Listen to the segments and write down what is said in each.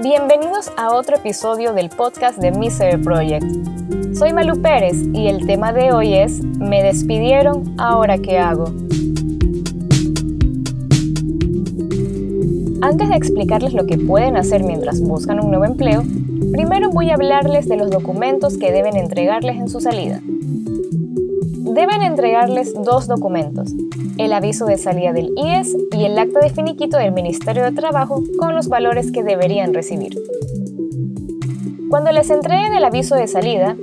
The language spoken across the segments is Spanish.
Bienvenidos a otro episodio del podcast de Miser Project. Soy Malu Pérez y el tema de hoy es Me despidieron, ¿ahora qué hago? Antes de explicarles lo que pueden hacer mientras buscan un nuevo empleo, primero voy a hablarles de los documentos que deben entregarles en su salida. Deben entregarles dos documentos, el aviso de salida del IES y el acta de finiquito del Ministerio de Trabajo con los valores que deberían recibir. Cuando les entreguen el aviso de salida,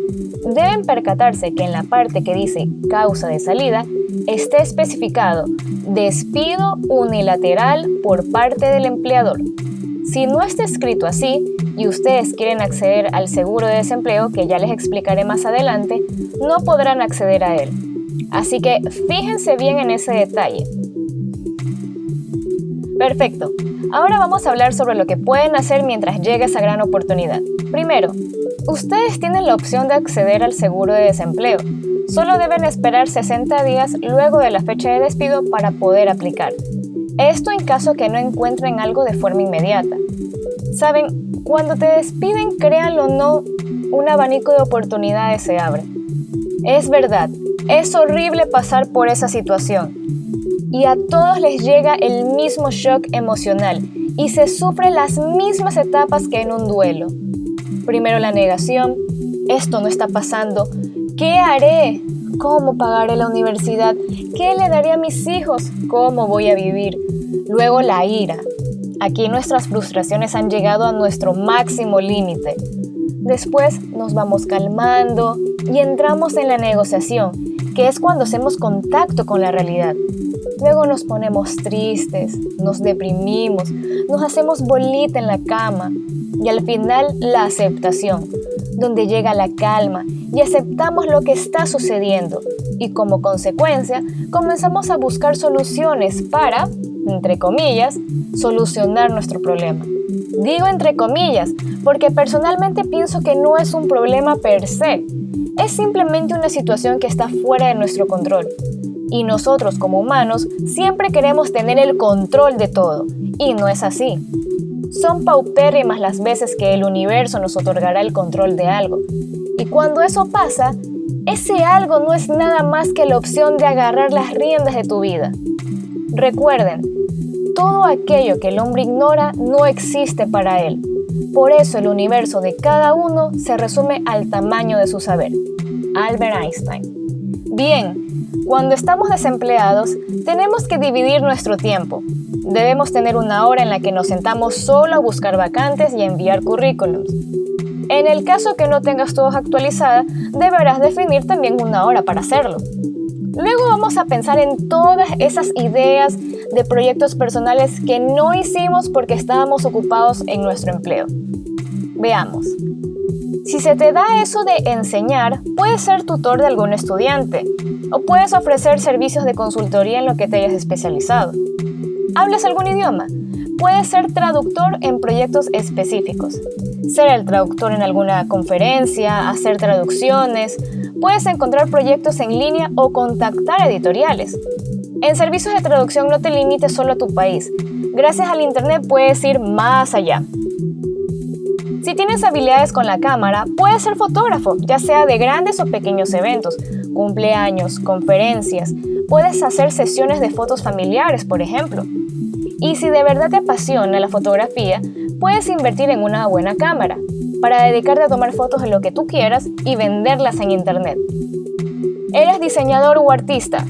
deben percatarse que en la parte que dice causa de salida esté especificado despido unilateral por parte del empleador. Si no está escrito así y ustedes quieren acceder al seguro de desempleo, que ya les explicaré más adelante, no podrán acceder a él. Así que fíjense bien en ese detalle. Perfecto. Ahora vamos a hablar sobre lo que pueden hacer mientras llegue esa gran oportunidad. Primero, ustedes tienen la opción de acceder al seguro de desempleo. Solo deben esperar 60 días luego de la fecha de despido para poder aplicar. Esto en caso que no encuentren algo de forma inmediata. Saben, cuando te despiden, créanlo o no, un abanico de oportunidades se abre. Es verdad, es horrible pasar por esa situación y a todos les llega el mismo shock emocional y se sufren las mismas etapas que en un duelo. Primero la negación, esto no está pasando, ¿qué haré? ¿Cómo pagaré la universidad? ¿Qué le daré a mis hijos? ¿Cómo voy a vivir? Luego la ira. Aquí nuestras frustraciones han llegado a nuestro máximo límite. Después nos vamos calmando y entramos en la negociación que es cuando hacemos contacto con la realidad. Luego nos ponemos tristes, nos deprimimos, nos hacemos bolita en la cama y al final la aceptación, donde llega la calma y aceptamos lo que está sucediendo y como consecuencia comenzamos a buscar soluciones para, entre comillas, solucionar nuestro problema. Digo entre comillas porque personalmente pienso que no es un problema per se, es simplemente una situación que está fuera de nuestro control. Y nosotros como humanos siempre queremos tener el control de todo. Y no es así. Son paupérrimas las veces que el universo nos otorgará el control de algo. Y cuando eso pasa, ese algo no es nada más que la opción de agarrar las riendas de tu vida. Recuerden, todo aquello que el hombre ignora no existe para él. Por eso el universo de cada uno se resume al tamaño de su saber. Albert Einstein. Bien, cuando estamos desempleados, tenemos que dividir nuestro tiempo. Debemos tener una hora en la que nos sentamos solo a buscar vacantes y enviar currículums. En el caso que no tengas todos actualizada, deberás definir también una hora para hacerlo. Luego vamos a pensar en todas esas ideas de proyectos personales que no hicimos porque estábamos ocupados en nuestro empleo. Veamos. Si se te da eso de enseñar, puedes ser tutor de algún estudiante o puedes ofrecer servicios de consultoría en lo que te hayas especializado. ¿Hablas algún idioma? Puedes ser traductor en proyectos específicos. Ser el traductor en alguna conferencia, hacer traducciones. Puedes encontrar proyectos en línea o contactar editoriales. En servicios de traducción no te limites solo a tu país. Gracias al Internet puedes ir más allá. Si tienes habilidades con la cámara, puedes ser fotógrafo, ya sea de grandes o pequeños eventos, cumpleaños, conferencias. Puedes hacer sesiones de fotos familiares, por ejemplo. Y si de verdad te apasiona la fotografía, puedes invertir en una buena cámara para dedicarte a tomar fotos de lo que tú quieras y venderlas en Internet. ¿Eres diseñador o artista?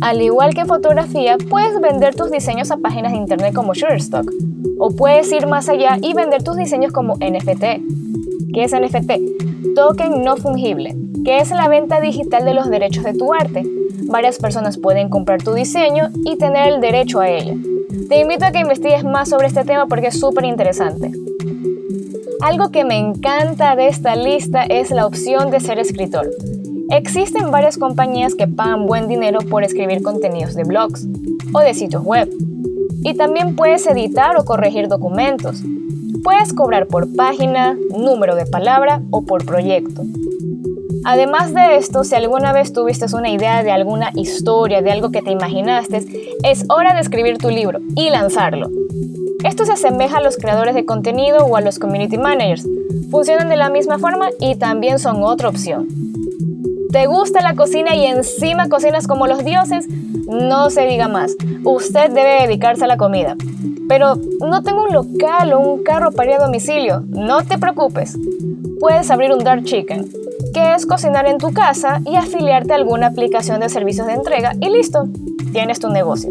Al igual que fotografía, puedes vender tus diseños a páginas de internet como Shutterstock. O puedes ir más allá y vender tus diseños como NFT. ¿Qué es NFT? Token no fungible, que es la venta digital de los derechos de tu arte. Varias personas pueden comprar tu diseño y tener el derecho a ello. Te invito a que investigues más sobre este tema porque es súper interesante. Algo que me encanta de esta lista es la opción de ser escritor. Existen varias compañías que pagan buen dinero por escribir contenidos de blogs o de sitios web. Y también puedes editar o corregir documentos. Puedes cobrar por página, número de palabra o por proyecto. Además de esto, si alguna vez tuviste una idea de alguna historia, de algo que te imaginaste, es hora de escribir tu libro y lanzarlo. Esto se asemeja a los creadores de contenido o a los community managers. Funcionan de la misma forma y también son otra opción. ¿Te gusta la cocina y encima cocinas como los dioses? No se diga más. Usted debe dedicarse a la comida. Pero no tengo un local o un carro para ir a domicilio. No te preocupes. Puedes abrir un Dark Chicken, que es cocinar en tu casa y afiliarte a alguna aplicación de servicios de entrega y listo, tienes tu negocio.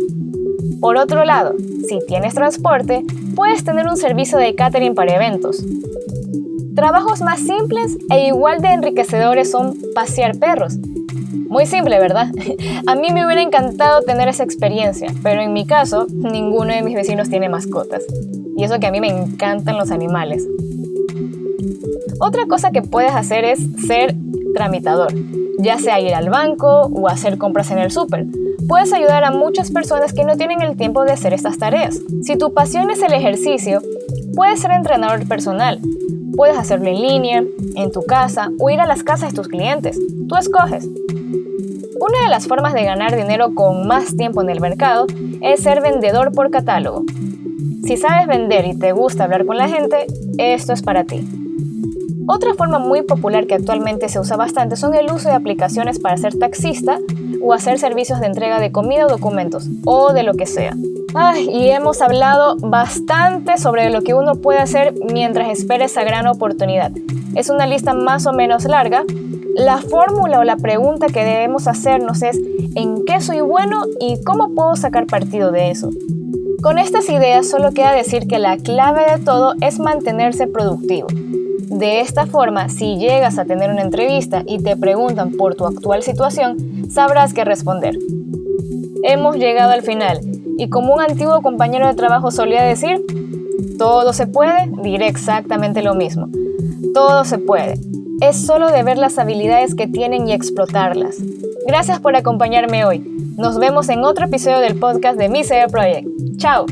Por otro lado, si tienes transporte, puedes tener un servicio de catering para eventos. Trabajos más simples e igual de enriquecedores son pasear perros. Muy simple, ¿verdad? A mí me hubiera encantado tener esa experiencia, pero en mi caso, ninguno de mis vecinos tiene mascotas. Y eso que a mí me encantan los animales. Otra cosa que puedes hacer es ser tramitador, ya sea ir al banco o hacer compras en el súper. Puedes ayudar a muchas personas que no tienen el tiempo de hacer estas tareas. Si tu pasión es el ejercicio, puedes ser entrenador personal, Puedes hacerlo en línea, en tu casa o ir a las casas de tus clientes. Tú escoges. Una de las formas de ganar dinero con más tiempo en el mercado es ser vendedor por catálogo. Si sabes vender y te gusta hablar con la gente, esto es para ti. Otra forma muy popular que actualmente se usa bastante son el uso de aplicaciones para ser taxista o hacer servicios de entrega de comida o documentos, o de lo que sea. Y hemos hablado bastante sobre lo que uno puede hacer mientras espera esa gran oportunidad. Es una lista más o menos larga. La fórmula o la pregunta que debemos hacernos es ¿en qué soy bueno y cómo puedo sacar partido de eso? Con estas ideas solo queda decir que la clave de todo es mantenerse productivo. De esta forma, si llegas a tener una entrevista y te preguntan por tu actual situación, sabrás qué responder. Hemos llegado al final y como un antiguo compañero de trabajo solía decir, todo se puede, diré exactamente lo mismo. Todo se puede. Es solo de ver las habilidades que tienen y explotarlas. Gracias por acompañarme hoy. Nos vemos en otro episodio del podcast de Mi Project. Chao.